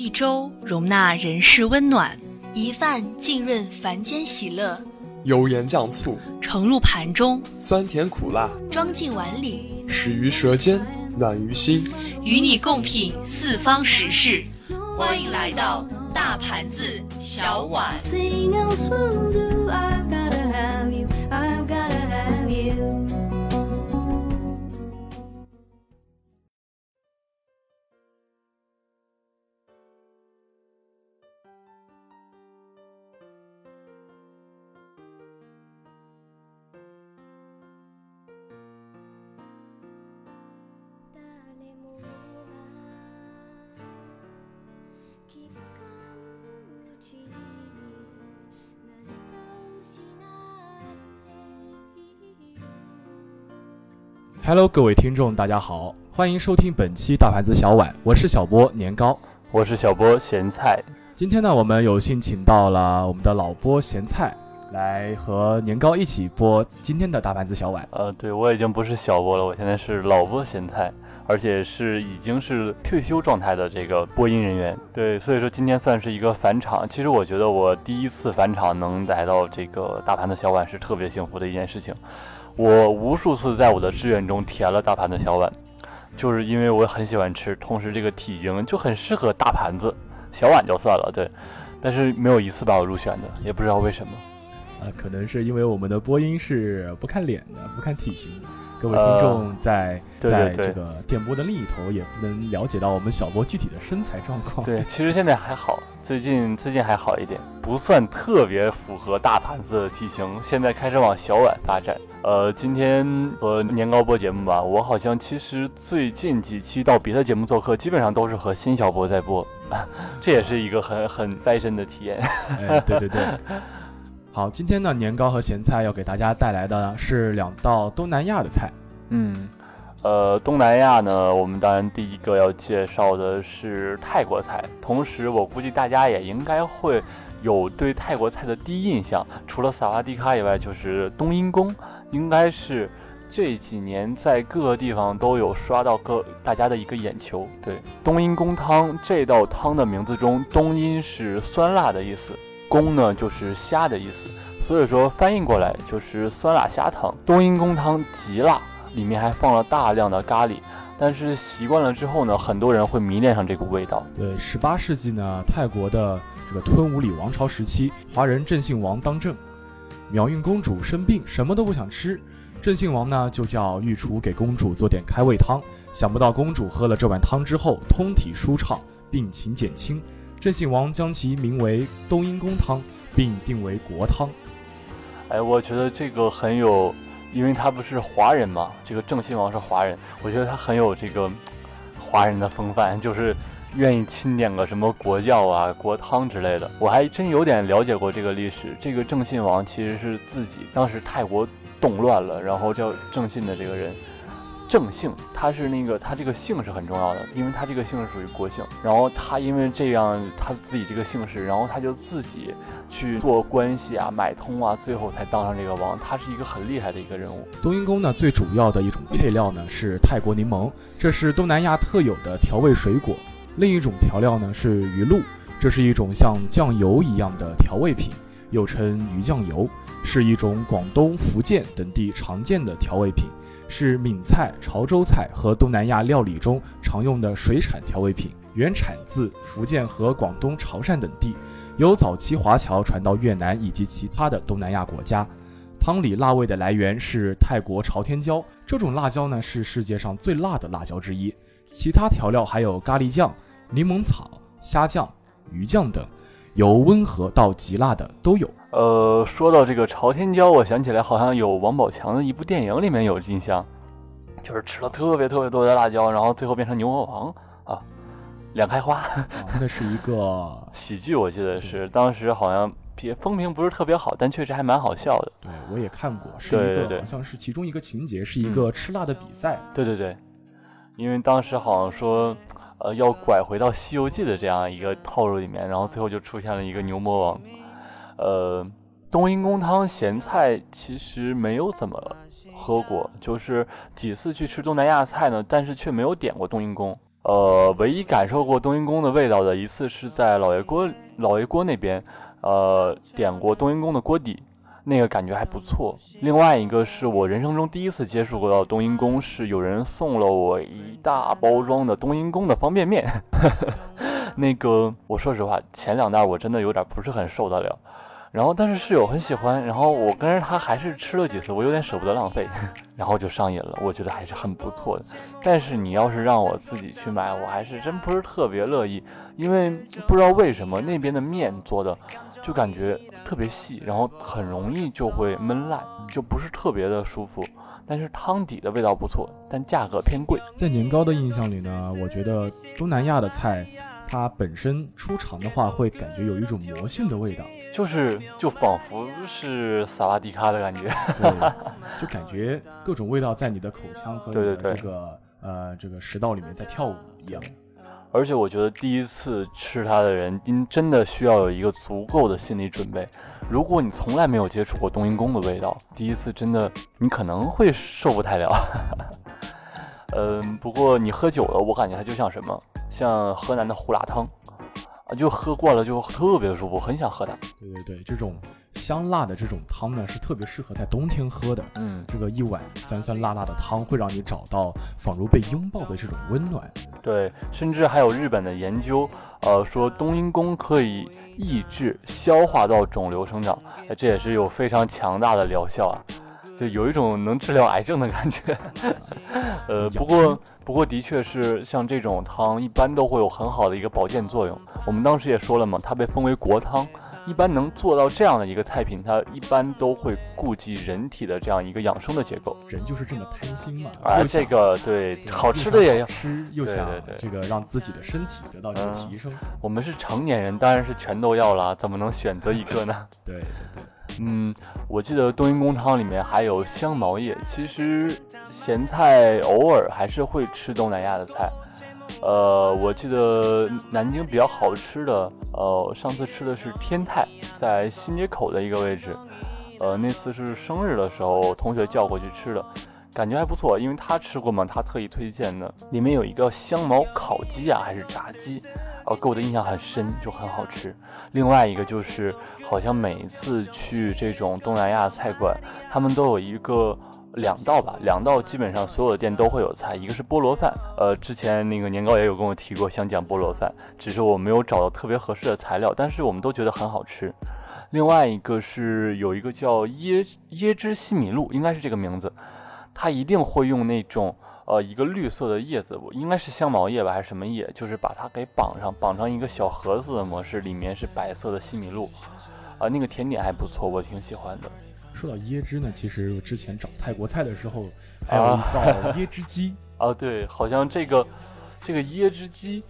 一粥容纳人世温暖，一饭浸润凡间喜乐。油盐酱醋盛入盘中，酸甜苦辣装进碗里，始于舌尖，暖于心。与你共品四方时事，欢迎来到大盘子小碗。Hello，各位听众，大家好，欢迎收听本期大盘子小碗，我是小波年糕，我是小波咸菜。今天呢，我们有幸请到了我们的老波咸菜来和年糕一起播今天的大盘子小碗。呃，对我已经不是小波了，我现在是老波咸菜，而且是已经是退休状态的这个播音人员。对，所以说今天算是一个返场。其实我觉得我第一次返场能来到这个大盘子小碗是特别幸福的一件事情。我无数次在我的志愿中填了大盘的小碗，就是因为我很喜欢吃，同时这个体型就很适合大盘子，小碗就算了，对。但是没有一次把我入选的，也不知道为什么。啊，可能是因为我们的播音是不看脸的，不看体型。各位听众在在这个电波的另一头也不能了解到我们小波具体的身材状况。对，其实现在还好，最近最近还好一点，不算特别符合大盘子的体型。现在开始往小碗发展。呃，今天和年糕播节目吧，我好像其实最近几期到别的节目做客，基本上都是和新小波在播，这也是一个很很 fashion 的体验。哎，对对对。好，今天呢，年糕和咸菜要给大家带来的是两道东南亚的菜。嗯，呃，东南亚呢，我们当然第一个要介绍的是泰国菜。同时，我估计大家也应该会有对泰国菜的第一印象，除了萨瓦迪卡以外，就是冬阴功，应该是这几年在各个地方都有刷到各大家的一个眼球。对，冬阴功汤这道汤的名字中，冬阴是酸辣的意思。公呢就是虾的意思，所以说翻译过来就是酸辣虾汤。冬阴功汤极辣，里面还放了大量的咖喱，但是习惯了之后呢，很多人会迷恋上这股味道。对，十八世纪呢，泰国的这个吞武里王朝时期，华人郑信王当政，苗运公主生病，什么都不想吃，郑信王呢就叫御厨给公主做点开胃汤，想不到公主喝了这碗汤之后，通体舒畅，病情减轻。郑信王将其名为冬阴功汤，并定为国汤。哎，我觉得这个很有，因为他不是华人嘛，这个郑信王是华人，我觉得他很有这个华人的风范，就是愿意钦点个什么国教啊、国汤之类的。我还真有点了解过这个历史。这个郑信王其实是自己当时泰国动乱了，然后叫郑信的这个人。郑姓，他是那个，他这个姓是很重要的，因为他这个姓是属于国姓。然后他因为这样，他自己这个姓氏，然后他就自己去做关系啊，买通啊，最后才当上这个王。他是一个很厉害的一个人物。冬阴功呢，最主要的一种配料呢是泰国柠檬，这是东南亚特有的调味水果。另一种调料呢是鱼露，这是一种像酱油一样的调味品，又称鱼酱油，是一种广东、福建等地常见的调味品。是闽菜、潮州菜和东南亚料理中常用的水产调味品，原产自福建和广东潮汕等地，由早期华侨传到越南以及其他的东南亚国家。汤里辣味的来源是泰国朝天椒，这种辣椒呢是世界上最辣的辣椒之一。其他调料还有咖喱酱、柠檬草、虾酱、鱼酱等，由温和到极辣的都有。呃，说到这个朝天椒，我想起来好像有王宝强的一部电影里面有印象，就是吃了特别特别多的辣椒，然后最后变成牛魔王啊，两开花。那是一个 喜剧，我记得是当时好像风评不是特别好，但确实还蛮好笑的。对，我也看过，是一个好像是其中一个情节，是一个吃辣的比赛。对对对，因为当时好像说，呃，要拐回到《西游记》的这样一个套路里面，然后最后就出现了一个牛魔王。呃，冬阴功汤咸菜其实没有怎么喝过，就是几次去吃东南亚菜呢，但是却没有点过冬阴功。呃，唯一感受过冬阴功的味道的一次是在老爷锅老爷锅那边，呃，点过冬阴功的锅底，那个感觉还不错。另外一个是我人生中第一次接触过到冬阴功，是有人送了我一大包装的冬阴功的方便面。那个，我说实话，前两袋我真的有点不是很受得了。然后，但是室友很喜欢，然后我跟着他还是吃了几次，我有点舍不得浪费，然后就上瘾了。我觉得还是很不错的。但是你要是让我自己去买，我还是真不是特别乐意，因为不知道为什么那边的面做的就感觉特别细，然后很容易就会闷烂，就不是特别的舒服。但是汤底的味道不错，但价格偏贵。在年糕的印象里呢，我觉得东南亚的菜。它本身出尝的话，会感觉有一种魔性的味道，就是就仿佛是萨瓦迪卡的感觉，对，就感觉各种味道在你的口腔和你的这个呃这个食道里面在跳舞一样。而且我觉得第一次吃它的人，应真的需要有一个足够的心理准备。如果你从来没有接触过冬阴功的味道，第一次真的你可能会受不太了。嗯，不过你喝酒了，我感觉它就像什么。像河南的胡辣汤，啊，就喝惯了就特别舒服，很想喝它。对对对，这种香辣的这种汤呢，是特别适合在冬天喝的。嗯，这个一碗酸酸辣辣的汤，会让你找到仿如被拥抱的这种温暖。对，甚至还有日本的研究，呃，说冬阴功可以抑制消化道肿瘤生长，这也是有非常强大的疗效啊。就有一种能治疗癌症的感觉，呃，不过不过的确是像这种汤，一般都会有很好的一个保健作用。我们当时也说了嘛，它被封为国汤，一般能做到这样的一个菜品，它一般都会顾及人体的这样一个养生的结构。人就是这么贪心嘛，啊，这个对，好吃的也要吃，又想这个让自己的身体得到一个提升。我们是成年人，当然是全都要了，怎么能选择一个呢？对 对对。嗯，我记得冬阴功汤里面还有香茅叶。其实咸菜偶尔还是会吃东南亚的菜。呃，我记得南京比较好吃的，呃，上次吃的是天泰，在新街口的一个位置。呃，那次是生日的时候，同学叫过去吃的，感觉还不错，因为他吃过嘛，他特意推荐的。里面有一个香茅烤鸡啊，还是炸鸡？呃，给我的印象很深，就很好吃。另外一个就是，好像每一次去这种东南亚菜馆，他们都有一个两道吧，两道基本上所有的店都会有菜。一个是菠萝饭，呃，之前那个年糕也有跟我提过想讲菠萝饭，只是我没有找到特别合适的材料，但是我们都觉得很好吃。另外一个是有一个叫椰椰汁西米露，应该是这个名字，它一定会用那种。呃，一个绿色的叶子，我应该是香茅叶吧，还是什么叶？就是把它给绑上，绑成一个小盒子的模式，里面是白色的西米露。啊，那个甜点还不错，我挺喜欢的。说到椰汁呢，其实我之前找泰国菜的时候，还有一道 椰汁鸡。啊，对，好像这个这个椰汁鸡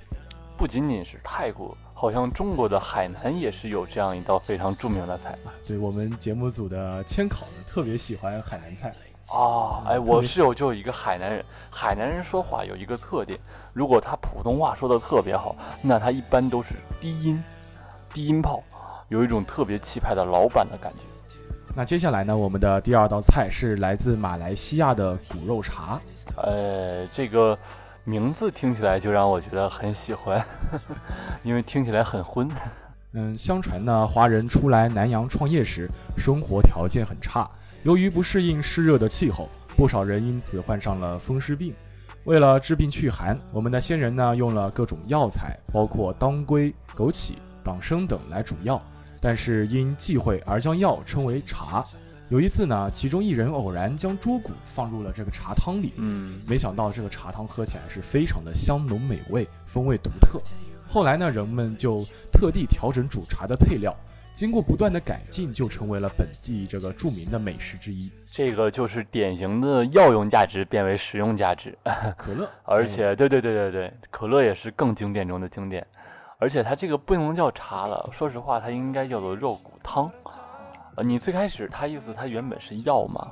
不仅仅是泰国，好像中国的海南也是有这样一道非常著名的菜。对我们节目组的千考呢，特别喜欢海南菜。啊，哎，我室友就有一个海南人，海南人说话有一个特点，如果他普通话说的特别好，那他一般都是低音，低音炮，有一种特别气派的老板的感觉。那接下来呢，我们的第二道菜是来自马来西亚的骨肉茶。呃，这个名字听起来就让我觉得很喜欢，因为听起来很荤。嗯，相传呢，华人初来南洋创业时，生活条件很差。由于不适应湿热的气候，不少人因此患上了风湿病。为了治病祛寒，我们的先人呢用了各种药材，包括当归、枸杞、党参等来煮药，但是因忌讳而将药称为茶。有一次呢，其中一人偶然将猪骨放入了这个茶汤里，嗯，没想到这个茶汤喝起来是非常的香浓美味，风味独特。后来呢，人们就特地调整煮茶的配料。经过不断的改进，就成为了本地这个著名的美食之一。这个就是典型的药用价值变为食用价值。可乐，而且对对对对对，可乐也是更经典中的经典。而且它这个不能叫茶了，说实话，它应该叫做肉骨汤。呃，你最开始它意思它原本是药嘛，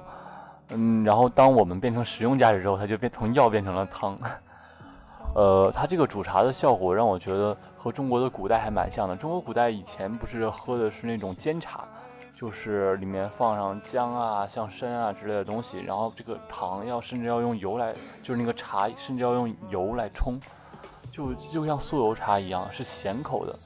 嗯，然后当我们变成食用价值之后，它就变从药变成了汤。呃，它这个煮茶的效果让我觉得。和中国的古代还蛮像的。中国古代以前不是喝的是那种煎茶，就是里面放上姜啊、像参啊之类的东西，然后这个糖要甚至要用油来，就是那个茶甚至要用油来冲，就就像酥油茶一样是咸口的。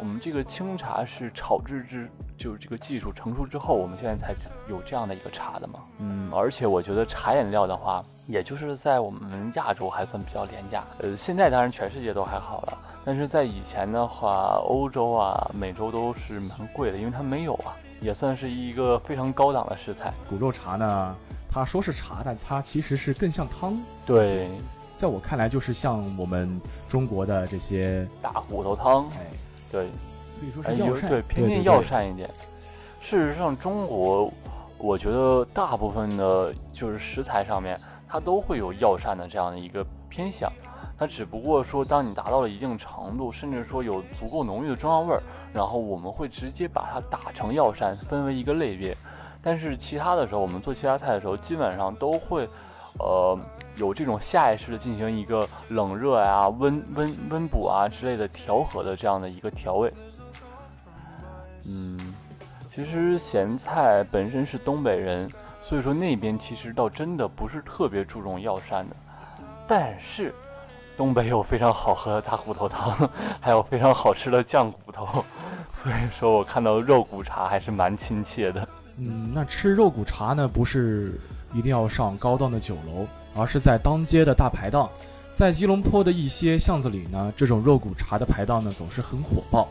我们这个清茶是炒制之，就是这个技术成熟之后，我们现在才有这样的一个茶的嘛。嗯，而且我觉得茶饮料的话，也就是在我们亚洲还算比较廉价。呃，现在当然全世界都还好了，但是在以前的话，欧洲啊、美洲都是蛮贵的，因为它没有啊，也算是一个非常高档的食材。骨肉茶呢，它说是茶，但它其实是更像汤。对，在我看来，就是像我们中国的这些大骨头汤。哎。对，可以说是药膳，对偏偏药膳一点。事实上，中国我觉得大部分的，就是食材上面，它都会有药膳的这样的一个偏向。它只不过说，当你达到了一定程度，甚至说有足够浓郁的中药味儿，然后我们会直接把它打成药膳，分为一个类别。但是其他的时候，我们做其他菜的时候，基本上都会，呃。有这种下意识的进行一个冷热呀、温温温补啊之类的调和的这样的一个调味。嗯，其实咸菜本身是东北人，所以说那边其实倒真的不是特别注重药膳的。但是东北有非常好喝的大骨头汤，还有非常好吃的酱骨头，所以说我看到肉骨茶还是蛮亲切的。嗯，那吃肉骨茶呢，不是一定要上高档的酒楼。而是在当街的大排档，在吉隆坡的一些巷子里呢，这种肉骨茶的排档呢总是很火爆，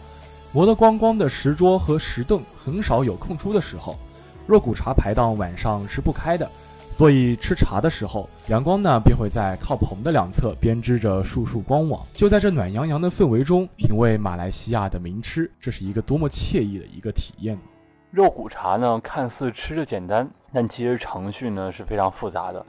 磨得光光的石桌和石凳很少有空出的时候。肉骨茶排档晚上是不开的，所以吃茶的时候，阳光呢便会在靠棚的两侧编织着束束光网。就在这暖洋洋的氛围中，品味马来西亚的名吃，这是一个多么惬意的一个体验。肉骨茶呢，看似吃着简单，但其实程序呢是非常复杂的。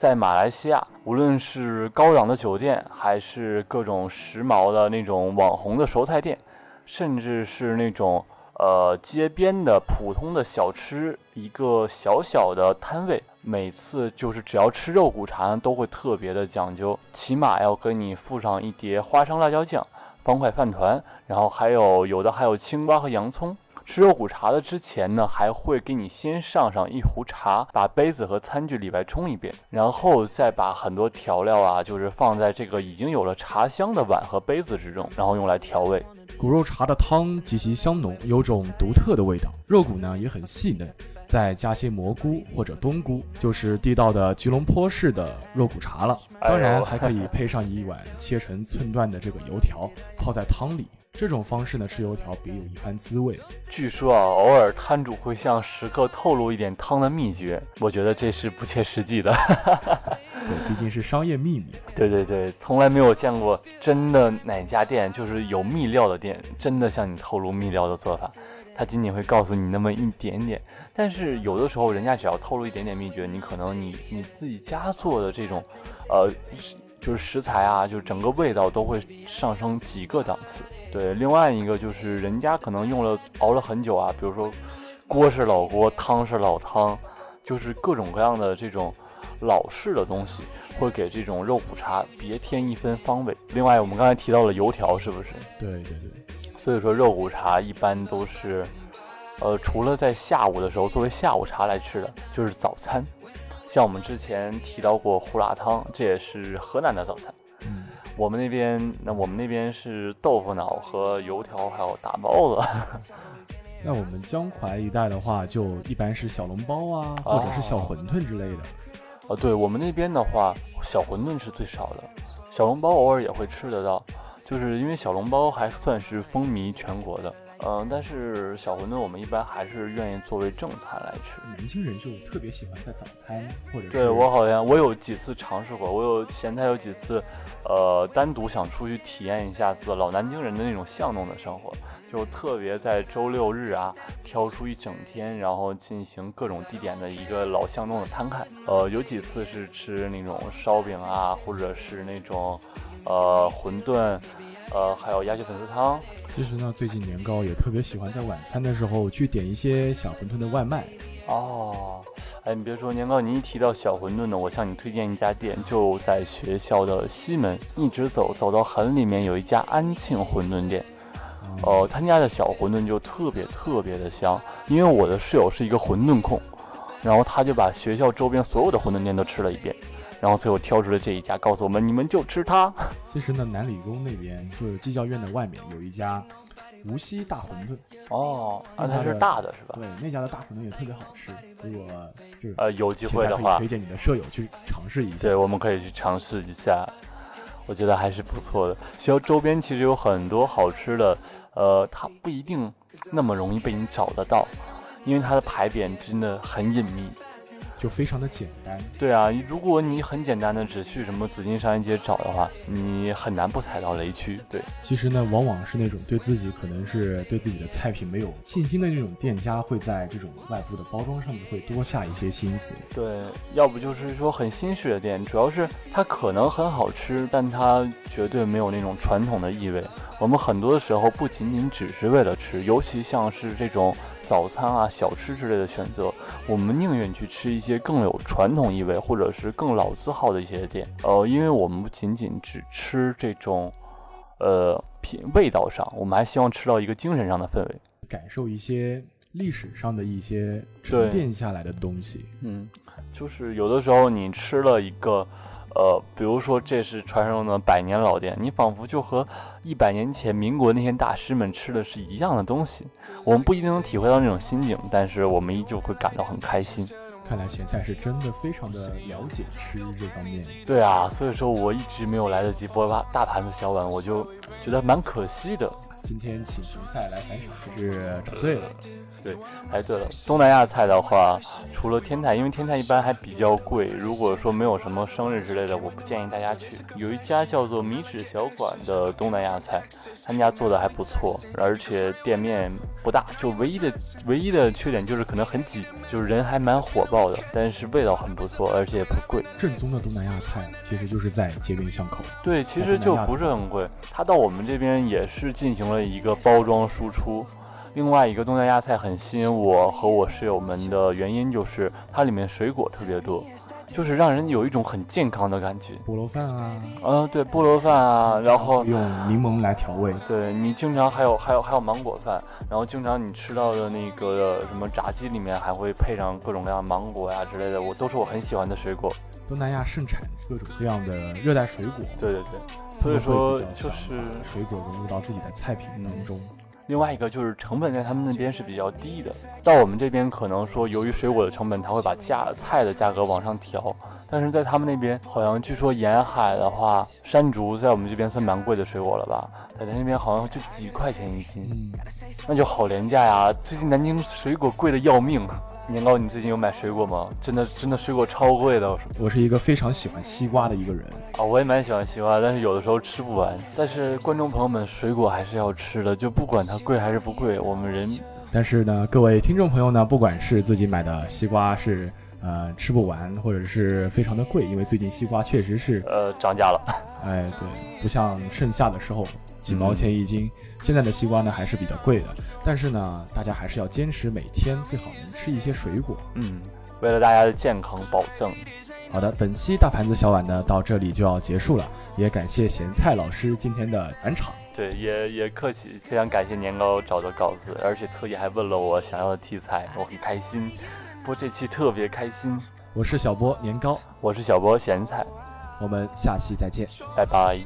在马来西亚，无论是高档的酒店，还是各种时髦的那种网红的熟菜店，甚至是那种呃街边的普通的小吃，一个小小的摊位，每次就是只要吃肉骨茶，都会特别的讲究，起码要给你附上一碟花生辣椒酱、方块饭团，然后还有有的还有青瓜和洋葱。吃肉骨茶的之前呢，还会给你先上上一壶茶，把杯子和餐具里外冲一遍，然后再把很多调料啊，就是放在这个已经有了茶香的碗和杯子之中，然后用来调味。骨肉茶的汤极其香浓，有种独特的味道。肉骨呢也很细嫩，再加些蘑菇或者冬菇，就是地道的吉隆坡式的肉骨茶了。当然还可以配上一碗切成寸段的这个油条，泡在汤里。这种方式呢，吃油条别有一番滋味。据说啊，偶尔摊主会向食客透露一点汤的秘诀，我觉得这是不切实际的。对，毕竟是商业秘密。对对对，从来没有见过真的哪家店就是有秘料的店，真的向你透露秘料的做法。他仅仅会告诉你那么一点点，但是有的时候人家只要透露一点点秘诀，你可能你你自己家做的这种，呃，就是食材啊，就是整个味道都会上升几个档次。对，另外一个就是人家可能用了熬了很久啊，比如说锅是老锅，汤是老汤，就是各种各样的这种老式的东西，会给这种肉骨茶别添一分方味。另外，我们刚才提到了油条，是不是？对对对。所以说肉骨茶一般都是，呃，除了在下午的时候作为下午茶来吃的，就是早餐。像我们之前提到过胡辣汤，这也是河南的早餐。嗯我们那边，那我们那边是豆腐脑和油条，还有大包子。那我们江淮一带的话，就一般是小笼包啊，或者是小馄饨之类的。啊，对我们那边的话，小馄饨是最少的，小笼包偶尔也会吃得到，就是因为小笼包还算是风靡全国的。嗯，但是小馄饨我们一般还是愿意作为正餐来吃。年轻人就特别喜欢在早餐或者对我好像我有几次尝试过，我有前台有几次，呃，单独想出去体验一下子老南京人的那种巷弄的生活，就特别在周六日啊挑出一整天，然后进行各种地点的一个老巷弄的摊开。呃，有几次是吃那种烧饼啊，或者是那种呃馄饨，呃，还有鸭血粉丝汤。其实呢，最近年糕也特别喜欢在晚餐的时候去点一些小馄饨的外卖。哦，哎，你别说年糕，你一提到小馄饨呢，我向你推荐一家店，就在学校的西门，一直走走到很里面有一家安庆馄饨店。哦，他家的小馄饨就特别特别的香，因为我的室友是一个馄饨控，然后他就把学校周边所有的馄饨店都吃了一遍。然后最后挑出了这一家，告诉我们你们就吃它。其实呢，南理工那边就是技校院的外面有一家无锡大馄饨，哦，那家是大的是吧？对，那家的大馄饨也特别好吃。如果就是呃，有机会的话可以推，荐你的舍友去尝试一下。对，我们可以去尝试一下，我觉得还是不错的。学校周边其实有很多好吃的，呃，它不一定那么容易被你找得到，因为它的牌匾真的很隐秘。就非常的简单。对啊，如果你很简单的只去什么紫金商业街找的话，你很难不踩到雷区。对，其实呢，往往是那种对自己可能是对自己的菜品没有信心的那种店家，会在这种外部的包装上面会多下一些心思。对，要不就是说很新式的店，主要是它可能很好吃，但它绝对没有那种传统的意味。我们很多的时候不仅仅只是为了吃，尤其像是这种早餐啊、小吃之类的选择，我们宁愿去吃一些更有传统意味或者是更老字号的一些店。呃，因为我们不仅仅只吃这种，呃，品味道上，我们还希望吃到一个精神上的氛围。感受一些历史上的一些沉淀下来的东西。嗯，就是有的时候你吃了一个，呃，比如说这是传说中的百年老店，你仿佛就和一百年前民国那些大师们吃的是一样的东西。我们不一定能体会到那种心境，但是我们依旧会感到很开心。看来咸菜是真的非常的了解吃这方面。对啊，所以说我一直没有来得及播大大盘子小碗，我就觉得蛮可惜的。今天请咸菜来返场，是找对了。哎，对了，东南亚菜的话，除了天泰，因为天泰一般还比较贵，如果说没有什么生日之类的，我不建议大家去。有一家叫做米脂小馆的东南亚菜，他们家做的还不错，而且店面不大，就唯一的唯一的缺点就是可能很挤，就是人还蛮火爆的，但是味道很不错，而且也不贵。正宗的东南亚菜其实就是在街边巷口。对，其实就不是很贵，他到我们这边也是进行了一个包装输出。另外一个东南亚菜很吸引我和我室友们的原因就是它里面水果特别多，就是让人有一种很健康的感觉。菠萝饭啊，嗯，对，菠萝饭啊，然后用柠檬来调味。对你经常还有还有还有芒果饭，然后经常你吃到的那个什么炸鸡里面还会配上各种各样的芒果呀之类的，我都是我很喜欢的水果。东南亚盛产各种各样的热带水果，对对对，所以说就是水果融入到自己的菜品当中。另外一个就是成本在他们那边是比较低的，到我们这边可能说由于水果的成本，它会把价菜的价格往上调，但是在他们那边好像据说沿海的话，山竹在我们这边算蛮贵的水果了吧，在那边好像就几块钱一斤，嗯，那就好廉价呀。最近南京水果贵的要命，年糕你最近有买水果吗？真的真的水果超贵的。我是一个非常喜欢西瓜的一个人啊，我也蛮喜欢西瓜，但是有的时候吃不完。但是观众朋友们，水果还是要吃的，就不管它贵还是不贵，我们人。但是呢，各位听众朋友呢，不管是自己买的西瓜是呃吃不完，或者是非常的贵，因为最近西瓜确实是呃涨价了。哎，对，不像盛夏的时候几毛钱一斤，现在的西瓜呢还是比较贵的。但是呢，大家还是要坚持每天最好能吃一些水果。嗯，为了大家的健康保证。好的，本期大盘子小碗呢到这里就要结束了，也感谢咸菜老师今天的返场。对，也也客气，非常感谢年糕找的稿子，而且特意还问了我想要的题材，我很开心。播这期特别开心。我是小波年糕，我是小波咸菜，我们下期再见，拜拜。